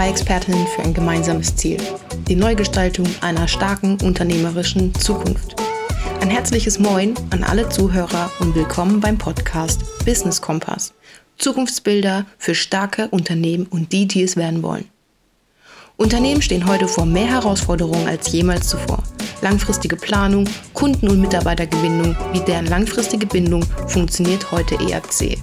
zwei Expertinnen für ein gemeinsames Ziel, die Neugestaltung einer starken unternehmerischen Zukunft. Ein herzliches Moin an alle Zuhörer und willkommen beim Podcast Business Kompass. Zukunftsbilder für starke Unternehmen und die, die es werden wollen. Unternehmen stehen heute vor mehr Herausforderungen als jemals zuvor. Langfristige Planung, Kunden- und Mitarbeitergewinnung wie deren langfristige Bindung funktioniert heute eher zäh.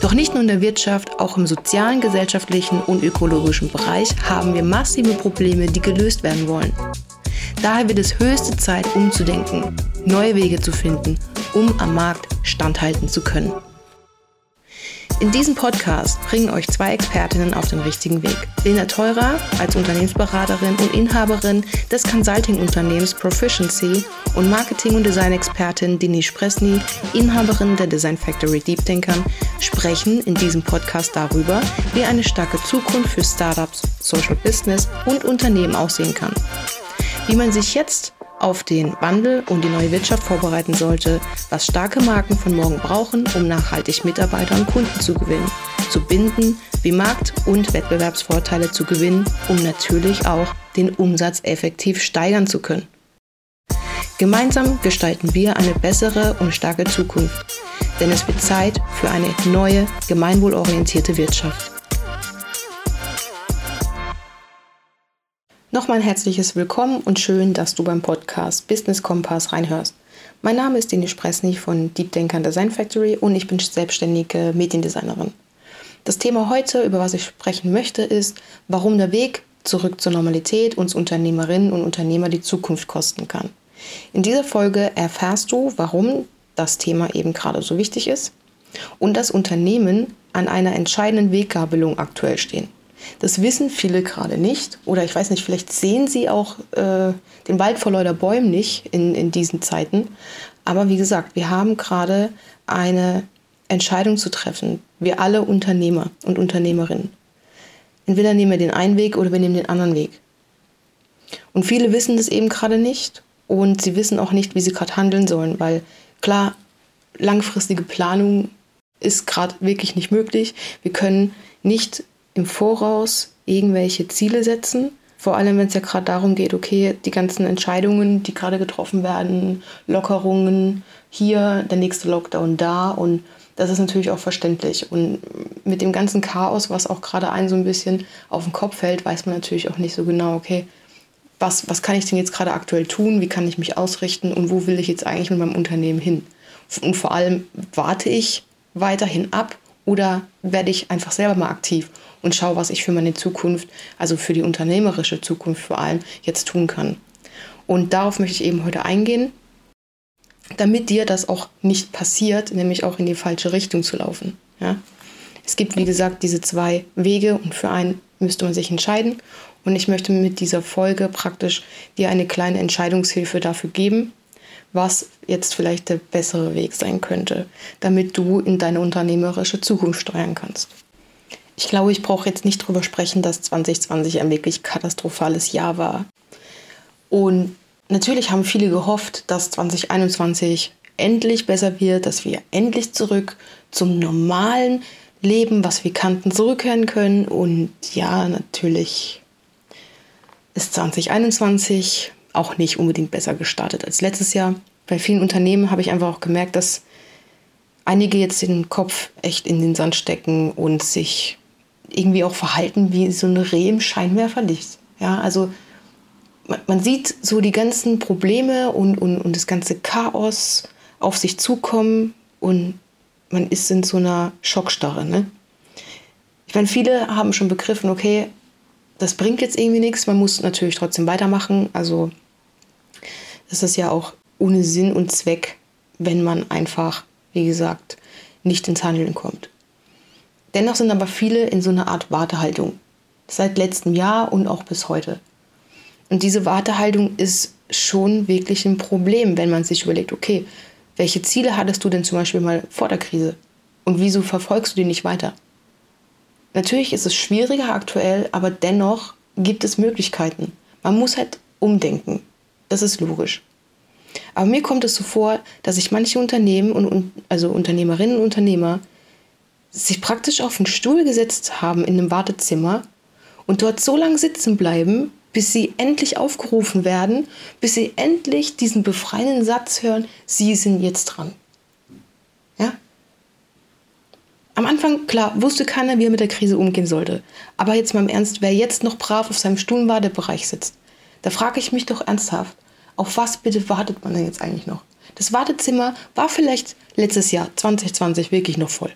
Doch nicht nur in der Wirtschaft, auch im sozialen, gesellschaftlichen und ökologischen Bereich haben wir massive Probleme, die gelöst werden wollen. Daher wird es höchste Zeit, umzudenken, neue Wege zu finden, um am Markt standhalten zu können. In diesem Podcast bringen euch zwei Expertinnen auf den richtigen Weg. Lena Teurer als Unternehmensberaterin und Inhaberin des Consulting-Unternehmens Proficiency und Marketing- und Design-Expertin Denise Presny, Inhaberin der Design Factory Deep Thinkern, sprechen in diesem Podcast darüber, wie eine starke Zukunft für Startups, Social Business und Unternehmen aussehen kann. Wie man sich jetzt auf den Wandel und die neue Wirtschaft vorbereiten sollte, was starke Marken von morgen brauchen, um nachhaltig Mitarbeiter und Kunden zu gewinnen, zu binden, wie Markt- und Wettbewerbsvorteile zu gewinnen, um natürlich auch den Umsatz effektiv steigern zu können. Gemeinsam gestalten wir eine bessere und starke Zukunft, denn es wird Zeit für eine neue, gemeinwohlorientierte Wirtschaft. Nochmal ein herzliches Willkommen und schön, dass du beim Podcast Business Kompass reinhörst. Mein Name ist Denise Presny von Deep Denker Design Factory und ich bin selbstständige Mediendesignerin. Das Thema heute, über was ich sprechen möchte, ist, warum der Weg zurück zur Normalität uns Unternehmerinnen und Unternehmer die Zukunft kosten kann. In dieser Folge erfährst du, warum das Thema eben gerade so wichtig ist und dass Unternehmen an einer entscheidenden Weggabelung aktuell stehen. Das wissen viele gerade nicht. Oder ich weiß nicht, vielleicht sehen sie auch äh, den Wald vor lauter Bäumen nicht in, in diesen Zeiten. Aber wie gesagt, wir haben gerade eine Entscheidung zu treffen. Wir alle Unternehmer und Unternehmerinnen. Entweder nehmen wir den einen Weg oder wir nehmen den anderen Weg. Und viele wissen das eben gerade nicht und sie wissen auch nicht, wie sie gerade handeln sollen, weil klar, langfristige Planung ist gerade wirklich nicht möglich. Wir können nicht im Voraus irgendwelche Ziele setzen. Vor allem, wenn es ja gerade darum geht, okay, die ganzen Entscheidungen, die gerade getroffen werden, Lockerungen hier, der nächste Lockdown da und das ist natürlich auch verständlich. Und mit dem ganzen Chaos, was auch gerade einen so ein bisschen auf den Kopf fällt, weiß man natürlich auch nicht so genau, okay, was, was kann ich denn jetzt gerade aktuell tun, wie kann ich mich ausrichten und wo will ich jetzt eigentlich mit meinem Unternehmen hin? Und vor allem warte ich weiterhin ab oder werde ich einfach selber mal aktiv und schaue, was ich für meine Zukunft, also für die unternehmerische Zukunft vor allem, jetzt tun kann. Und darauf möchte ich eben heute eingehen, damit dir das auch nicht passiert, nämlich auch in die falsche Richtung zu laufen. Ja? Es gibt, wie gesagt, diese zwei Wege und für einen müsste man sich entscheiden. Und ich möchte mit dieser Folge praktisch dir eine kleine Entscheidungshilfe dafür geben, was jetzt vielleicht der bessere Weg sein könnte, damit du in deine unternehmerische Zukunft steuern kannst. Ich glaube, ich brauche jetzt nicht drüber sprechen, dass 2020 ein wirklich katastrophales Jahr war. Und natürlich haben viele gehofft, dass 2021 endlich besser wird, dass wir endlich zurück zum normalen Leben, was wir kannten, zurückkehren können. Und ja, natürlich ist 2021 auch nicht unbedingt besser gestartet als letztes Jahr. Bei vielen Unternehmen habe ich einfach auch gemerkt, dass einige jetzt den Kopf echt in den Sand stecken und sich irgendwie auch verhalten wie so eine Reh im Scheinwerferlicht. Ja, also man, man sieht so die ganzen Probleme und, und, und das ganze Chaos auf sich zukommen und man ist in so einer Schockstarre. Ne? Ich meine, viele haben schon begriffen, okay, das bringt jetzt irgendwie nichts, man muss natürlich trotzdem weitermachen. Also das ist ja auch ohne Sinn und Zweck, wenn man einfach, wie gesagt, nicht ins Handeln kommt. Dennoch sind aber viele in so einer Art Wartehaltung. Seit letztem Jahr und auch bis heute. Und diese Wartehaltung ist schon wirklich ein Problem, wenn man sich überlegt, okay, welche Ziele hattest du denn zum Beispiel mal vor der Krise? Und wieso verfolgst du die nicht weiter? Natürlich ist es schwieriger aktuell, aber dennoch gibt es Möglichkeiten. Man muss halt umdenken. Das ist logisch. Aber mir kommt es so vor, dass sich manche Unternehmen und also Unternehmerinnen und Unternehmer sich praktisch auf einen Stuhl gesetzt haben in einem Wartezimmer und dort so lange sitzen bleiben, bis sie endlich aufgerufen werden, bis sie endlich diesen befreienden Satz hören, sie sind jetzt dran. Ja? Am Anfang, klar, wusste keiner, wie er mit der Krise umgehen sollte. Aber jetzt mal im Ernst, wer jetzt noch brav auf seinem Stuhlwartebereich sitzt, da frage ich mich doch ernsthaft, auf was bitte wartet man denn jetzt eigentlich noch? Das Wartezimmer war vielleicht letztes Jahr, 2020, wirklich noch voll.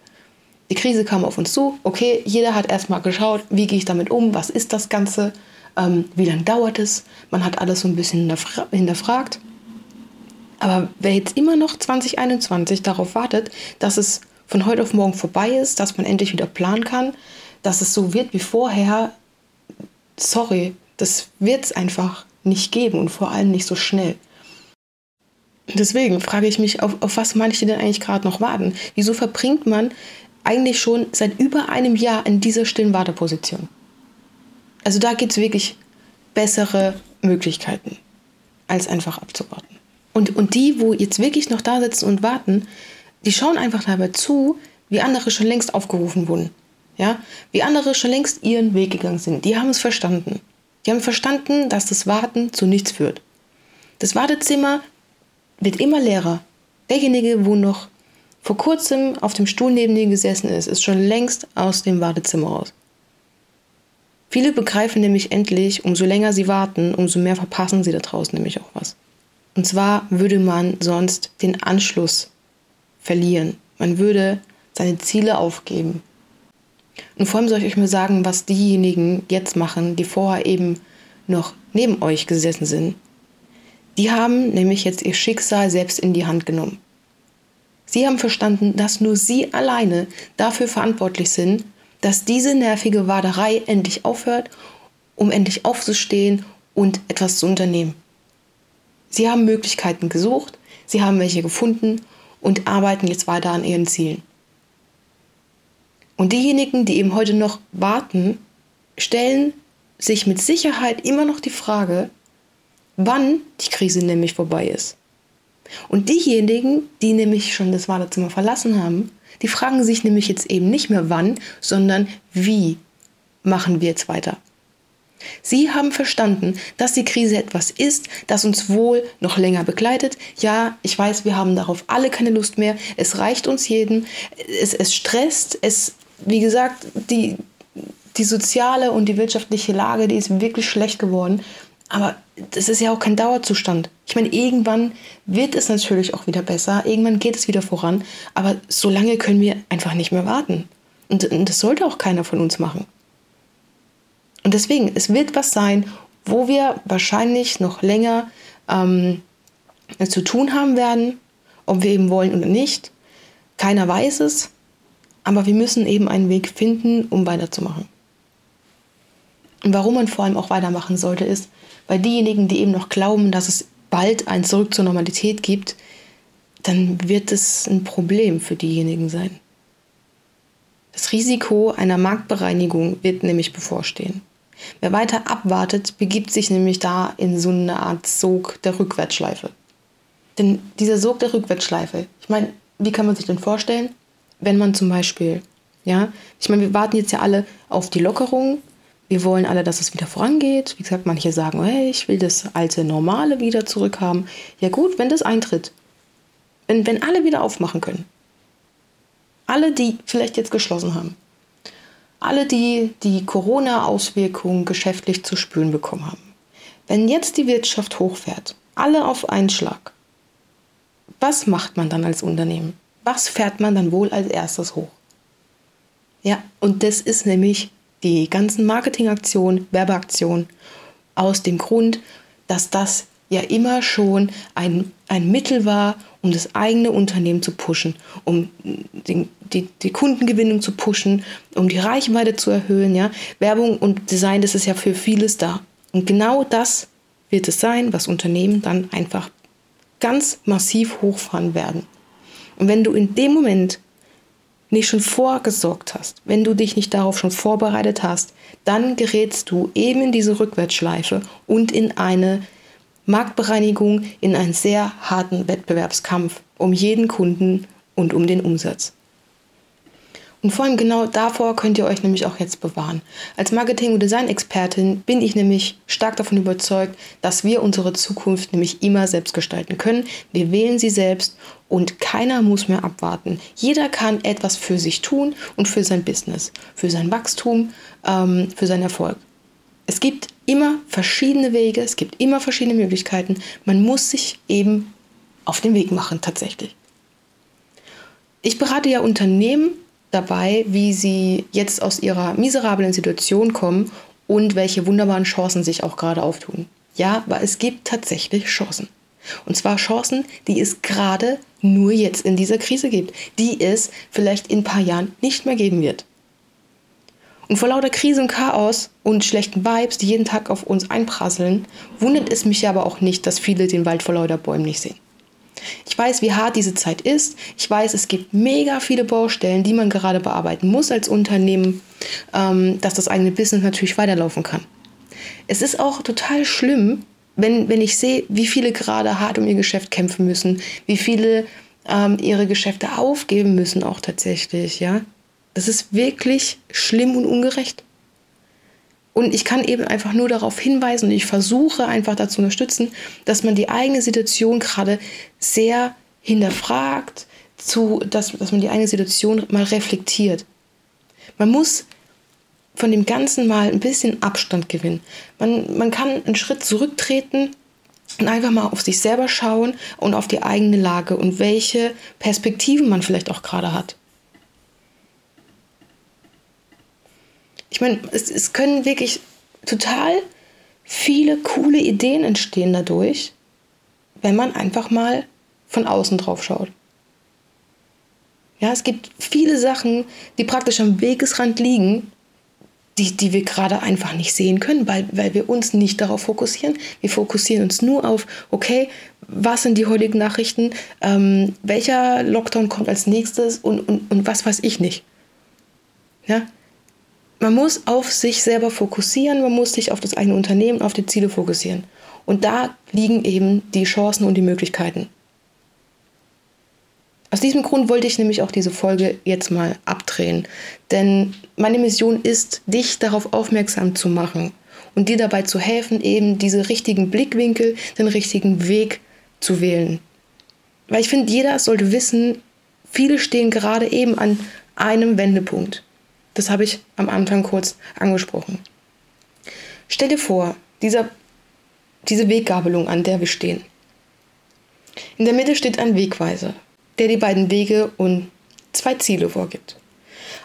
Die Krise kam auf uns zu. Okay, jeder hat erstmal geschaut, wie gehe ich damit um, was ist das Ganze, ähm, wie lange dauert es. Man hat alles so ein bisschen hinterfra hinterfragt. Aber wer jetzt immer noch 2021 darauf wartet, dass es von heute auf morgen vorbei ist, dass man endlich wieder planen kann, dass es so wird wie vorher, sorry, das wird es einfach nicht geben und vor allem nicht so schnell. Deswegen frage ich mich, auf, auf was manche denn eigentlich gerade noch warten? Wieso verbringt man eigentlich schon seit über einem Jahr in dieser stillen Warteposition? Also da gibt es wirklich bessere Möglichkeiten, als einfach abzuwarten. Und, und die, wo jetzt wirklich noch da sitzen und warten, die schauen einfach dabei zu, wie andere schon längst aufgerufen wurden. Ja? Wie andere schon längst ihren Weg gegangen sind. Die haben es verstanden. Die haben verstanden, dass das Warten zu nichts führt. Das Wartezimmer wird immer leerer. Derjenige, wo noch vor kurzem auf dem Stuhl neben dir gesessen ist, ist schon längst aus dem Wartezimmer raus. Viele begreifen nämlich endlich, umso länger sie warten, umso mehr verpassen sie da draußen nämlich auch was. Und zwar würde man sonst den Anschluss verlieren. Man würde seine Ziele aufgeben. Und vor allem soll ich euch mal sagen, was diejenigen jetzt machen, die vorher eben noch neben euch gesessen sind. Die haben nämlich jetzt ihr Schicksal selbst in die Hand genommen. Sie haben verstanden, dass nur sie alleine dafür verantwortlich sind, dass diese nervige Waderei endlich aufhört, um endlich aufzustehen und etwas zu unternehmen. Sie haben Möglichkeiten gesucht, sie haben welche gefunden und arbeiten jetzt weiter an ihren Zielen. Und diejenigen, die eben heute noch warten, stellen sich mit Sicherheit immer noch die Frage, wann die Krise nämlich vorbei ist. Und diejenigen, die nämlich schon das Wartezimmer verlassen haben, die fragen sich nämlich jetzt eben nicht mehr wann, sondern wie machen wir jetzt weiter. Sie haben verstanden, dass die Krise etwas ist, das uns wohl noch länger begleitet. Ja, ich weiß, wir haben darauf alle keine Lust mehr. Es reicht uns jedem. Es, es stresst. Es, wie gesagt, die, die soziale und die wirtschaftliche Lage, die ist wirklich schlecht geworden. Aber das ist ja auch kein Dauerzustand. Ich meine, irgendwann wird es natürlich auch wieder besser, irgendwann geht es wieder voran, aber so lange können wir einfach nicht mehr warten. Und, und das sollte auch keiner von uns machen. Und deswegen, es wird was sein, wo wir wahrscheinlich noch länger ähm, zu tun haben werden, ob wir eben wollen oder nicht. Keiner weiß es, aber wir müssen eben einen Weg finden, um weiterzumachen. Und warum man vor allem auch weitermachen sollte, ist, weil diejenigen, die eben noch glauben, dass es bald ein Zurück zur Normalität gibt, dann wird es ein Problem für diejenigen sein. Das Risiko einer Marktbereinigung wird nämlich bevorstehen. Wer weiter abwartet, begibt sich nämlich da in so eine Art Sog der Rückwärtsschleife. Denn dieser Sog der Rückwärtsschleife, ich meine, wie kann man sich denn vorstellen, wenn man zum Beispiel, ja, ich meine, wir warten jetzt ja alle auf die Lockerung wir wollen alle, dass es wieder vorangeht. Wie gesagt, manche sagen, hey, ich will das alte Normale wieder zurückhaben. Ja gut, wenn das eintritt. Wenn, wenn alle wieder aufmachen können. Alle, die vielleicht jetzt geschlossen haben. Alle, die die Corona-Auswirkungen geschäftlich zu spüren bekommen haben. Wenn jetzt die Wirtschaft hochfährt, alle auf einen Schlag, was macht man dann als Unternehmen? Was fährt man dann wohl als erstes hoch? Ja, und das ist nämlich die ganzen Marketingaktionen, Werbeaktionen aus dem Grund, dass das ja immer schon ein, ein Mittel war, um das eigene Unternehmen zu pushen, um die, die, die Kundengewinnung zu pushen, um die Reichweite zu erhöhen. Ja? Werbung und Design, das ist ja für vieles da. Und genau das wird es sein, was Unternehmen dann einfach ganz massiv hochfahren werden. Und wenn du in dem Moment nicht schon vorgesorgt hast, wenn du dich nicht darauf schon vorbereitet hast, dann gerätst du eben in diese Rückwärtsschleife und in eine Marktbereinigung, in einen sehr harten Wettbewerbskampf um jeden Kunden und um den Umsatz. Und vor allem genau davor könnt ihr euch nämlich auch jetzt bewahren. Als Marketing- und Design-Expertin bin ich nämlich stark davon überzeugt, dass wir unsere Zukunft nämlich immer selbst gestalten können. Wir wählen sie selbst und keiner muss mehr abwarten. Jeder kann etwas für sich tun und für sein Business, für sein Wachstum, ähm, für seinen Erfolg. Es gibt immer verschiedene Wege, es gibt immer verschiedene Möglichkeiten. Man muss sich eben auf den Weg machen tatsächlich. Ich berate ja Unternehmen dabei, wie sie jetzt aus ihrer miserablen Situation kommen und welche wunderbaren Chancen sich auch gerade auftun. Ja, aber es gibt tatsächlich Chancen. Und zwar Chancen, die es gerade nur jetzt in dieser Krise gibt, die es vielleicht in ein paar Jahren nicht mehr geben wird. Und vor lauter Krise und Chaos und schlechten Vibes, die jeden Tag auf uns einprasseln, wundert es mich aber auch nicht, dass viele den Wald vor lauter Bäumen nicht sehen. Ich weiß, wie hart diese Zeit ist. Ich weiß, es gibt mega viele Baustellen, die man gerade bearbeiten muss als Unternehmen, ähm, dass das eigene Business natürlich weiterlaufen kann. Es ist auch total schlimm, wenn, wenn ich sehe, wie viele gerade hart um ihr Geschäft kämpfen müssen, wie viele ähm, ihre Geschäfte aufgeben müssen auch tatsächlich, ja. Das ist wirklich schlimm und ungerecht. Und ich kann eben einfach nur darauf hinweisen und ich versuche einfach dazu unterstützen, dass man die eigene Situation gerade sehr hinterfragt, zu, dass, dass man die eigene Situation mal reflektiert. Man muss von dem Ganzen mal ein bisschen Abstand gewinnen. Man, man kann einen Schritt zurücktreten und einfach mal auf sich selber schauen und auf die eigene Lage und welche Perspektiven man vielleicht auch gerade hat. Ich meine, es, es können wirklich total viele coole Ideen entstehen dadurch, wenn man einfach mal von außen drauf schaut. Ja, es gibt viele Sachen, die praktisch am Wegesrand liegen, die, die wir gerade einfach nicht sehen können, weil, weil wir uns nicht darauf fokussieren. Wir fokussieren uns nur auf, okay, was sind die heutigen Nachrichten, ähm, welcher Lockdown kommt als nächstes und, und, und was weiß ich nicht. Ja, man muss auf sich selber fokussieren, man muss sich auf das eigene Unternehmen, auf die Ziele fokussieren. Und da liegen eben die Chancen und die Möglichkeiten. Aus diesem Grund wollte ich nämlich auch diese Folge jetzt mal abdrehen. Denn meine Mission ist, dich darauf aufmerksam zu machen und dir dabei zu helfen, eben diese richtigen Blickwinkel, den richtigen Weg zu wählen. Weil ich finde, jeder sollte wissen, viele stehen gerade eben an einem Wendepunkt. Das habe ich am Anfang kurz angesprochen. Stell dir vor, dieser, diese Weggabelung, an der wir stehen. In der Mitte steht ein Wegweiser, der die beiden Wege und zwei Ziele vorgibt.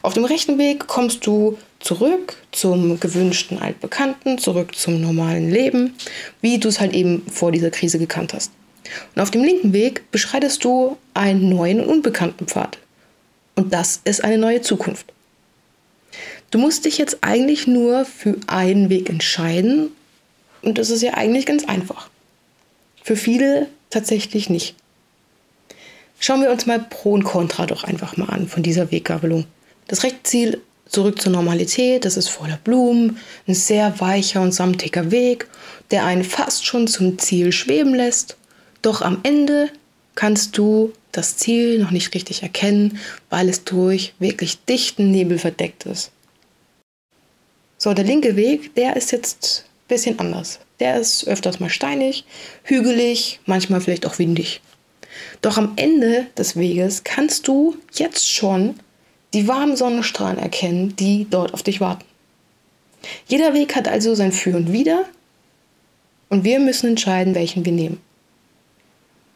Auf dem rechten Weg kommst du zurück zum gewünschten Altbekannten, zurück zum normalen Leben, wie du es halt eben vor dieser Krise gekannt hast. Und auf dem linken Weg beschreitest du einen neuen und unbekannten Pfad. Und das ist eine neue Zukunft. Du musst dich jetzt eigentlich nur für einen Weg entscheiden und das ist ja eigentlich ganz einfach. Für viele tatsächlich nicht. Schauen wir uns mal Pro und Contra doch einfach mal an von dieser Weggabelung. Das rechte Ziel zurück zur Normalität, das ist voller Blumen, ein sehr weicher und samtiger Weg, der einen fast schon zum Ziel schweben lässt. Doch am Ende kannst du das Ziel noch nicht richtig erkennen, weil es durch wirklich dichten Nebel verdeckt ist. So, der linke Weg, der ist jetzt ein bisschen anders. Der ist öfters mal steinig, hügelig, manchmal vielleicht auch windig. Doch am Ende des Weges kannst du jetzt schon die warmen Sonnenstrahlen erkennen, die dort auf dich warten. Jeder Weg hat also sein Für und Wider und wir müssen entscheiden, welchen wir nehmen.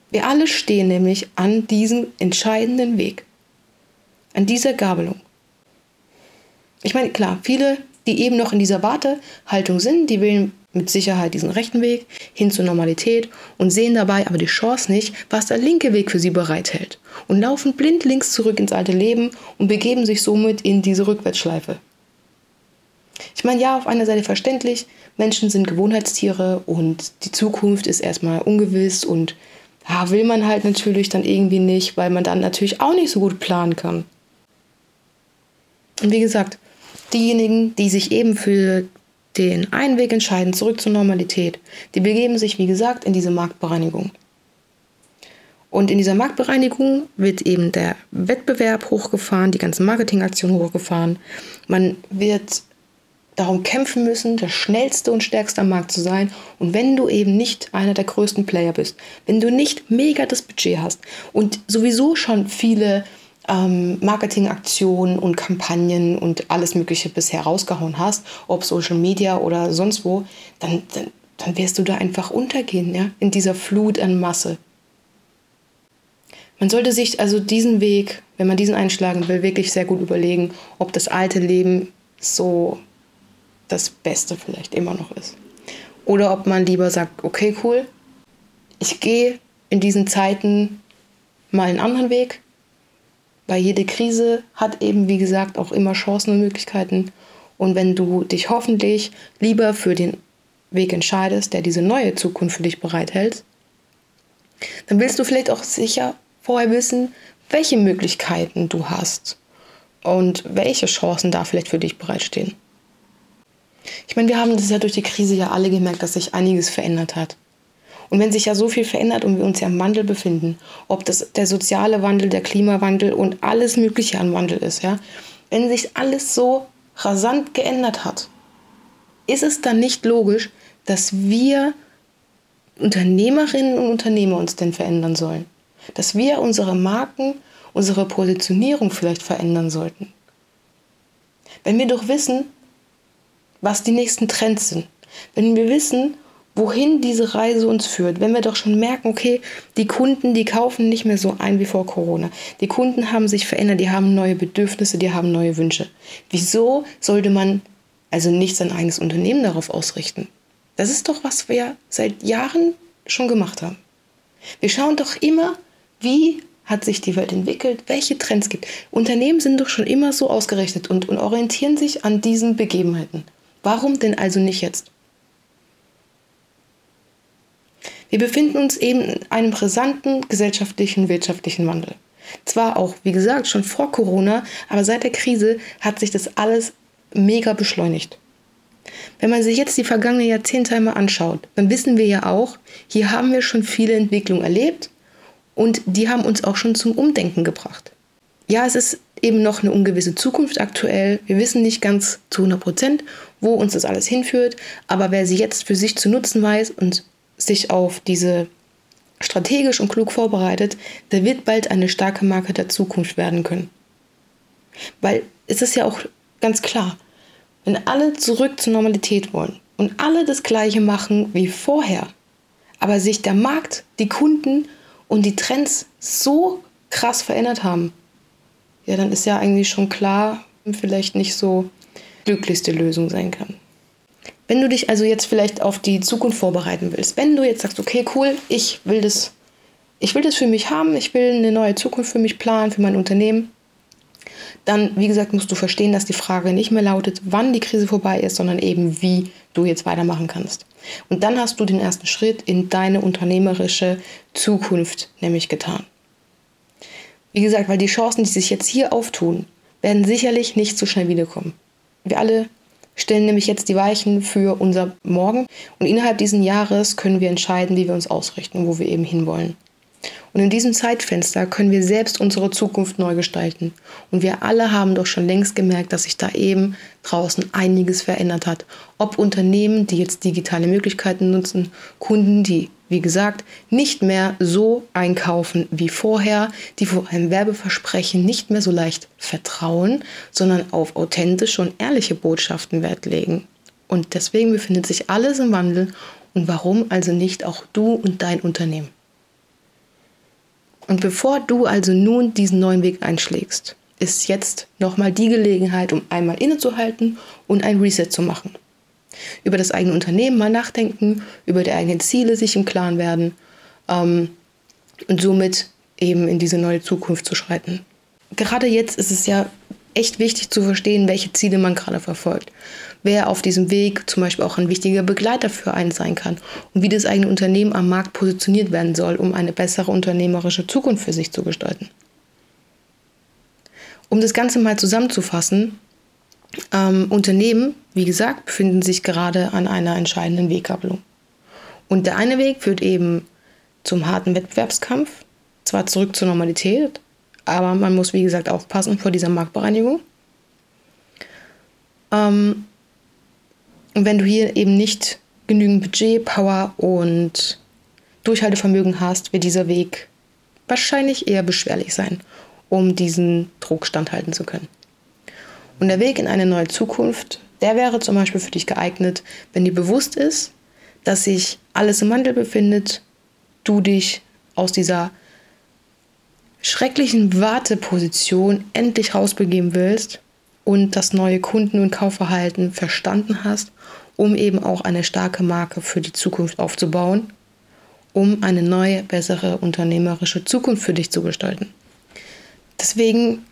Wir alle stehen nämlich an diesem entscheidenden Weg, an dieser Gabelung. Ich meine, klar, viele die eben noch in dieser Wartehaltung sind, die wählen mit Sicherheit diesen rechten Weg hin zur Normalität und sehen dabei aber die Chance nicht, was der linke Weg für sie bereithält und laufen blind links zurück ins alte Leben und begeben sich somit in diese Rückwärtsschleife. Ich meine, ja, auf einer Seite verständlich, Menschen sind Gewohnheitstiere und die Zukunft ist erstmal ungewiss und ja, will man halt natürlich dann irgendwie nicht, weil man dann natürlich auch nicht so gut planen kann. Und wie gesagt, Diejenigen, die sich eben für den einen Weg entscheiden, zurück zur Normalität, die begeben sich, wie gesagt, in diese Marktbereinigung. Und in dieser Marktbereinigung wird eben der Wettbewerb hochgefahren, die ganzen Marketingaktionen hochgefahren. Man wird darum kämpfen müssen, der schnellste und stärkste am Markt zu sein. Und wenn du eben nicht einer der größten Player bist, wenn du nicht mega das Budget hast und sowieso schon viele ähm, Marketingaktionen und Kampagnen und alles Mögliche bisher rausgehauen hast, ob Social Media oder sonst wo, dann, dann, dann wirst du da einfach untergehen, ja, in dieser Flut an Masse. Man sollte sich also diesen Weg, wenn man diesen einschlagen will, wirklich sehr gut überlegen, ob das alte Leben so das Beste vielleicht immer noch ist. Oder ob man lieber sagt, okay, cool, ich gehe in diesen Zeiten mal einen anderen Weg, weil jede Krise hat eben, wie gesagt, auch immer Chancen und Möglichkeiten. Und wenn du dich hoffentlich lieber für den Weg entscheidest, der diese neue Zukunft für dich bereithält, dann willst du vielleicht auch sicher vorher wissen, welche Möglichkeiten du hast und welche Chancen da vielleicht für dich bereitstehen. Ich meine, wir haben das ja durch die Krise ja alle gemerkt, dass sich einiges verändert hat. Und wenn sich ja so viel verändert und wir uns ja im Wandel befinden, ob das der soziale Wandel, der Klimawandel und alles Mögliche an Wandel ist, ja, wenn sich alles so rasant geändert hat, ist es dann nicht logisch, dass wir Unternehmerinnen und Unternehmer uns denn verändern sollen? Dass wir unsere Marken, unsere Positionierung vielleicht verändern sollten? Wenn wir doch wissen, was die nächsten Trends sind, wenn wir wissen, wohin diese Reise uns führt, wenn wir doch schon merken, okay, die Kunden, die kaufen nicht mehr so ein wie vor Corona. Die Kunden haben sich verändert, die haben neue Bedürfnisse, die haben neue Wünsche. Wieso sollte man also nicht sein eigenes Unternehmen darauf ausrichten? Das ist doch, was wir seit Jahren schon gemacht haben. Wir schauen doch immer, wie hat sich die Welt entwickelt, welche Trends gibt. Unternehmen sind doch schon immer so ausgerichtet und, und orientieren sich an diesen Begebenheiten. Warum denn also nicht jetzt? Wir befinden uns eben in einem brisanten gesellschaftlichen, wirtschaftlichen Wandel. Zwar auch, wie gesagt, schon vor Corona, aber seit der Krise hat sich das alles mega beschleunigt. Wenn man sich jetzt die vergangenen Jahrzehnte einmal anschaut, dann wissen wir ja auch, hier haben wir schon viele Entwicklungen erlebt und die haben uns auch schon zum Umdenken gebracht. Ja, es ist eben noch eine ungewisse Zukunft aktuell. Wir wissen nicht ganz zu 100 Prozent, wo uns das alles hinführt, aber wer sie jetzt für sich zu nutzen weiß und sich auf diese strategisch und klug vorbereitet, der wird bald eine starke Marke der Zukunft werden können. Weil es ist ja auch ganz klar, wenn alle zurück zur Normalität wollen und alle das gleiche machen wie vorher, aber sich der Markt, die Kunden und die Trends so krass verändert haben, ja, dann ist ja eigentlich schon klar, vielleicht nicht so glücklichste Lösung sein kann. Wenn du dich also jetzt vielleicht auf die Zukunft vorbereiten willst, wenn du jetzt sagst, okay, cool, ich will das, ich will das für mich haben, ich will eine neue Zukunft für mich planen, für mein Unternehmen, dann, wie gesagt, musst du verstehen, dass die Frage nicht mehr lautet, wann die Krise vorbei ist, sondern eben, wie du jetzt weitermachen kannst. Und dann hast du den ersten Schritt in deine unternehmerische Zukunft nämlich getan. Wie gesagt, weil die Chancen, die sich jetzt hier auftun, werden sicherlich nicht so schnell wiederkommen. Wir alle stellen nämlich jetzt die Weichen für unser Morgen und innerhalb dieses Jahres können wir entscheiden, wie wir uns ausrichten, wo wir eben hinwollen. Und in diesem Zeitfenster können wir selbst unsere Zukunft neu gestalten. Und wir alle haben doch schon längst gemerkt, dass sich da eben draußen einiges verändert hat. Ob Unternehmen, die jetzt digitale Möglichkeiten nutzen, Kunden, die, wie gesagt, nicht mehr so einkaufen wie vorher, die vor einem Werbeversprechen nicht mehr so leicht vertrauen, sondern auf authentische und ehrliche Botschaften Wert legen. Und deswegen befindet sich alles im Wandel. Und warum also nicht auch du und dein Unternehmen? Und bevor du also nun diesen neuen Weg einschlägst, ist jetzt nochmal die Gelegenheit, um einmal innezuhalten und ein Reset zu machen. Über das eigene Unternehmen mal nachdenken, über die eigenen Ziele sich im Klaren werden ähm, und somit eben in diese neue Zukunft zu schreiten. Gerade jetzt ist es ja echt wichtig zu verstehen, welche Ziele man gerade verfolgt. Wer auf diesem Weg zum Beispiel auch ein wichtiger Begleiter für einen sein kann und wie das eigene Unternehmen am Markt positioniert werden soll, um eine bessere unternehmerische Zukunft für sich zu gestalten. Um das Ganze mal zusammenzufassen, ähm, Unternehmen, wie gesagt, befinden sich gerade an einer entscheidenden Weggabelung. Und der eine Weg führt eben zum harten Wettbewerbskampf, zwar zurück zur Normalität, aber man muss, wie gesagt, aufpassen vor dieser Marktbereinigung. Ähm, und wenn du hier eben nicht genügend Budget, Power und Durchhaltevermögen hast, wird dieser Weg wahrscheinlich eher beschwerlich sein, um diesen Druck standhalten zu können. Und der Weg in eine neue Zukunft, der wäre zum Beispiel für dich geeignet, wenn dir bewusst ist, dass sich alles im Wandel befindet, du dich aus dieser schrecklichen Warteposition endlich rausbegeben willst und das neue Kunden- und Kaufverhalten verstanden hast, um eben auch eine starke Marke für die Zukunft aufzubauen, um eine neue, bessere unternehmerische Zukunft für dich zu gestalten. Deswegen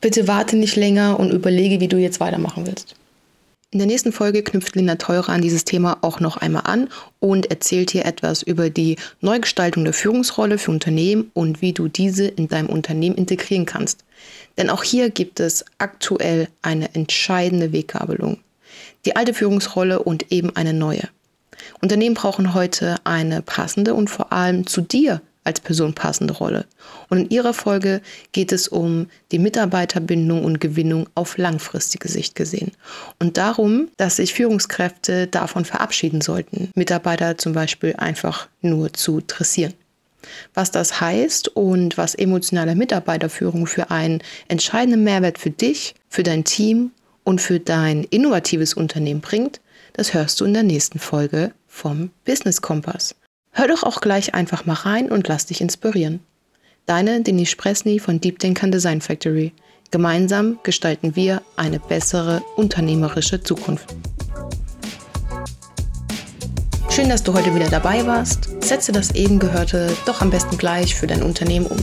bitte warte nicht länger und überlege, wie du jetzt weitermachen willst. In der nächsten Folge knüpft Linda Teurer an dieses Thema auch noch einmal an und erzählt dir etwas über die Neugestaltung der Führungsrolle für Unternehmen und wie du diese in deinem Unternehmen integrieren kannst. Denn auch hier gibt es aktuell eine entscheidende Weggabelung. Die alte Führungsrolle und eben eine neue. Unternehmen brauchen heute eine passende und vor allem zu dir als Person passende Rolle. Und in ihrer Folge geht es um die Mitarbeiterbindung und Gewinnung auf langfristige Sicht gesehen. Und darum, dass sich Führungskräfte davon verabschieden sollten, Mitarbeiter zum Beispiel einfach nur zu dressieren. Was das heißt und was emotionale Mitarbeiterführung für einen entscheidenden Mehrwert für dich, für dein Team und für dein innovatives Unternehmen bringt, das hörst du in der nächsten Folge vom Business Kompass. Hör doch auch gleich einfach mal rein und lass dich inspirieren. Deine Denis Presny von Deep Denkern Design Factory. Gemeinsam gestalten wir eine bessere unternehmerische Zukunft. Schön, dass du heute wieder dabei warst. Setze das eben Gehörte doch am besten gleich für dein Unternehmen um.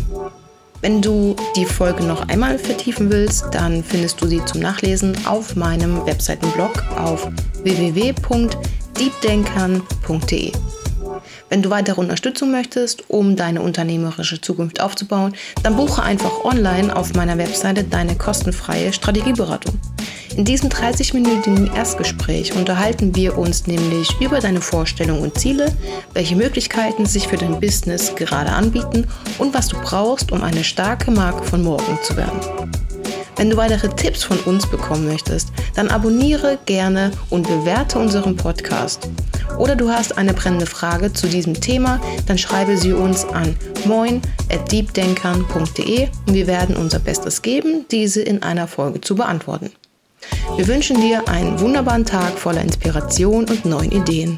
Wenn du die Folge noch einmal vertiefen willst, dann findest du sie zum Nachlesen auf meinem Webseitenblog auf www.deepdenkern.de. Wenn du weitere Unterstützung möchtest, um deine unternehmerische Zukunft aufzubauen, dann buche einfach online auf meiner Webseite deine kostenfreie Strategieberatung. In diesem 30-minütigen Erstgespräch unterhalten wir uns nämlich über deine Vorstellungen und Ziele, welche Möglichkeiten sich für dein Business gerade anbieten und was du brauchst, um eine starke Marke von morgen zu werden. Wenn du weitere Tipps von uns bekommen möchtest, dann abonniere gerne und bewerte unseren Podcast. Oder du hast eine brennende Frage zu diesem Thema, dann schreibe sie uns an moin@deepdenkern.de und wir werden unser Bestes geben, diese in einer Folge zu beantworten. Wir wünschen dir einen wunderbaren Tag voller Inspiration und neuen Ideen.